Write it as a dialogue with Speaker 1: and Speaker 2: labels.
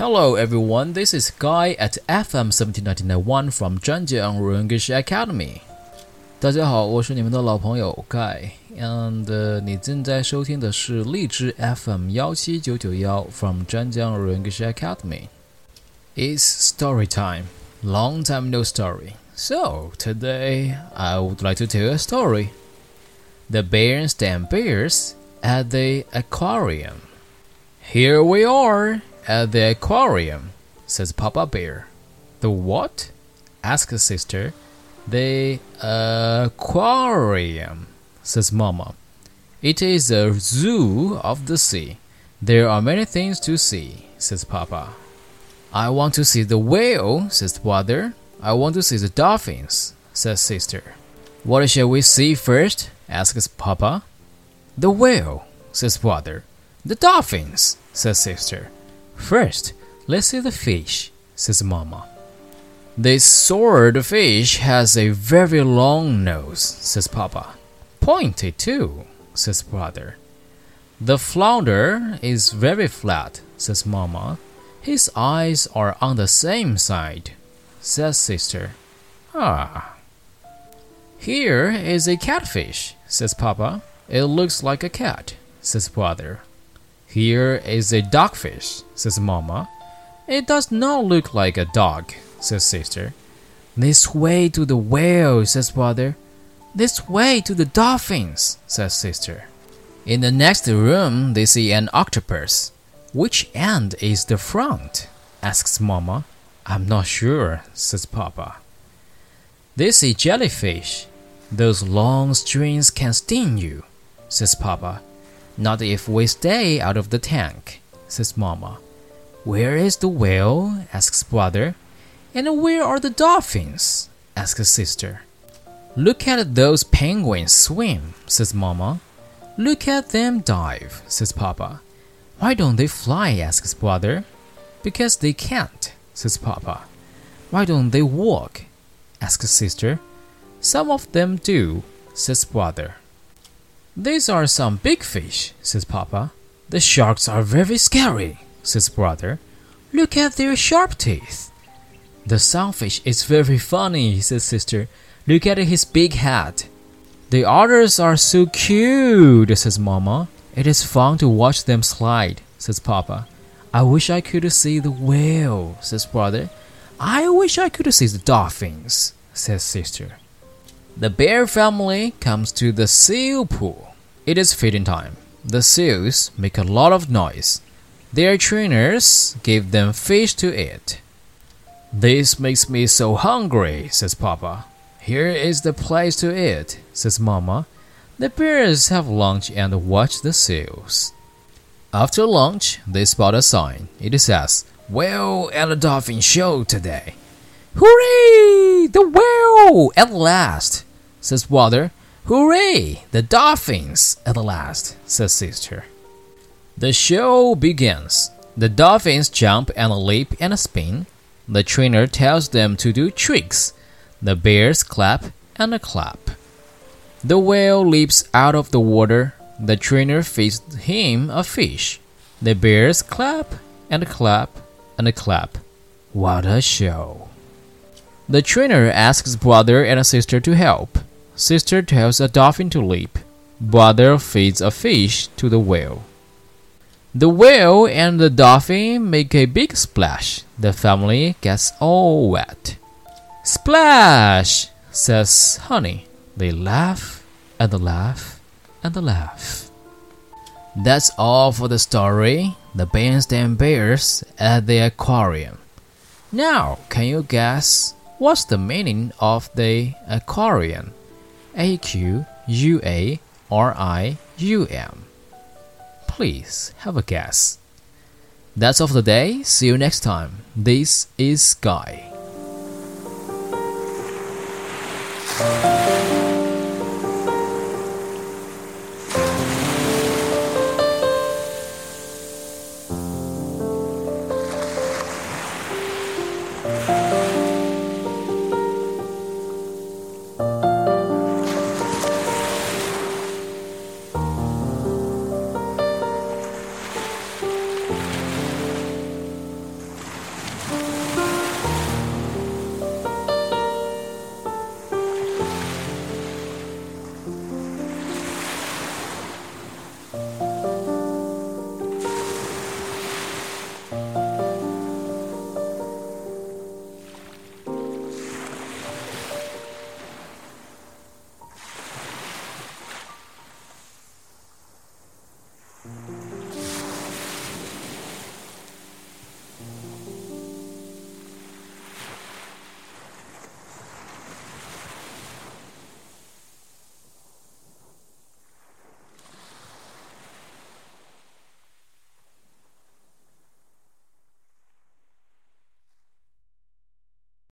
Speaker 1: Hello everyone, this is Guy at FM 17991 from 张江 English Academy. 大家好，我是你们的老朋友 Guy，and、你正在收听的是荔枝 FM 幺七九九幺 from 张江 English Academy. It's story time. Long time no story. So today I would like to tell a story. The Bears and Bears at the aquarium. Here we are at the aquarium, says Papa Bear. The what? asks sister. The aquarium, says Mama. It is a zoo of the sea. There are many things to see, says Papa. I want to see the whale, says brother. I want to see the dolphins, says sister. What shall we see first? asks Papa. The whale, says brother. The dolphins, says sister. First, let's see the fish, says Mama. This sword fish has a very long nose, says Papa. Pointed too, says brother. The flounder is very flat, says Mama. His eyes are on the same side, says sister. Ah. Here is a catfish, says Papa. It looks like a cat, says brother. Here is a dogfish, says Mama. It does not look like a dog, says sister. This way to the whale, says brother. This way to the dolphins, says sister. In the next room, they see an octopus. Which end is the front? asks Mama. I'm not sure, says Papa. They see jellyfish. Those long strings can sting you, says Papa. Not if we stay out of the tank, says Mama. Where is the whale? asks brother. And where are the dolphins? asks sister. Look at those penguins swim, says Mama. Look at them dive, says Papa. Why don't they fly? asks brother. Because they can't, says Papa. Why don't they walk? asks sister. Some of them do, says brother. These are some big fish, says Papa. The sharks are very scary, says brother. Look at their sharp teeth. The sunfish is very funny, says sister. Look at his big head. The otters are so cute, says Mama. It is fun to watch them slide, says Papa. I wish I could see the whale, says brother. I wish I could see the dolphins, says sister. The bear family comes to the seal pool. It is feeding time. The seals make a lot of noise. Their trainers give them fish to eat. This makes me so hungry, says Papa. Here is the place to eat, says Mama. The bears have lunch and watch the seals. After lunch, they spot a sign. It says, Whale and Dolphin Show today. Hooray! The whale at last, says brother. Hooray! The dolphins at last, says sister. The show begins. The dolphins jump and leap and spin. The trainer tells them to do tricks. The bears clap and a clap. The whale leaps out of the water. The trainer feeds him a fish. The bears clap and clap and clap. What a show! The trainer asks brother and sister to help. Sister tells a dolphin to leap. Brother feeds a fish to the whale. The whale and the dolphin make a big splash. The family gets all wet. Splash, says Honey. They laugh and the laugh and the laugh. That's all for the story. The Berenstain Bears at the aquarium. Now, can you guess what's the meaning of the aquarium? A Q U A R I U M. Please have a guess. That's all for the day. See you next time. This is Guy. Mm-hmm.